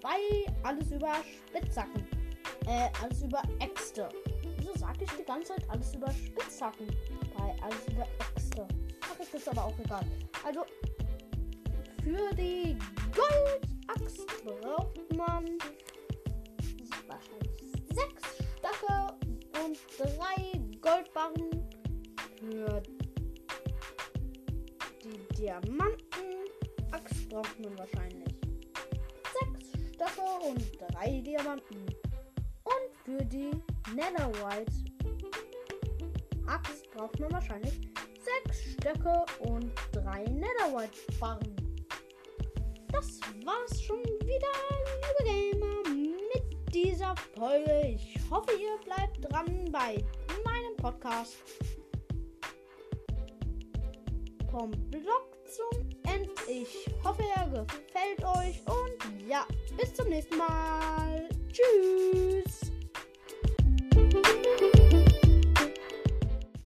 2 alles über Spitzhacken. Äh, alles über Äxte. Wieso sage ich die ganze Zeit alles über Spitzhacken? Bei alles über Äxte. Ach, ist aber auch egal. Also, für die Goldaxt braucht man wahrscheinlich sechs Stöcke und drei Goldbarren. Für die Diamantenaxt braucht man wahrscheinlich sechs Stöcke und drei Diamanten. Und für die Netherite Axt braucht man wahrscheinlich sechs Stöcke und drei Netherite-Barren. Das war's schon wieder, liebe Gamer, mit dieser Folge. Ich hoffe, ihr bleibt dran bei meinem Podcast. Vom Blog zum hoffe, er gefällt euch und ja, bis zum nächsten Mal. Tschüss.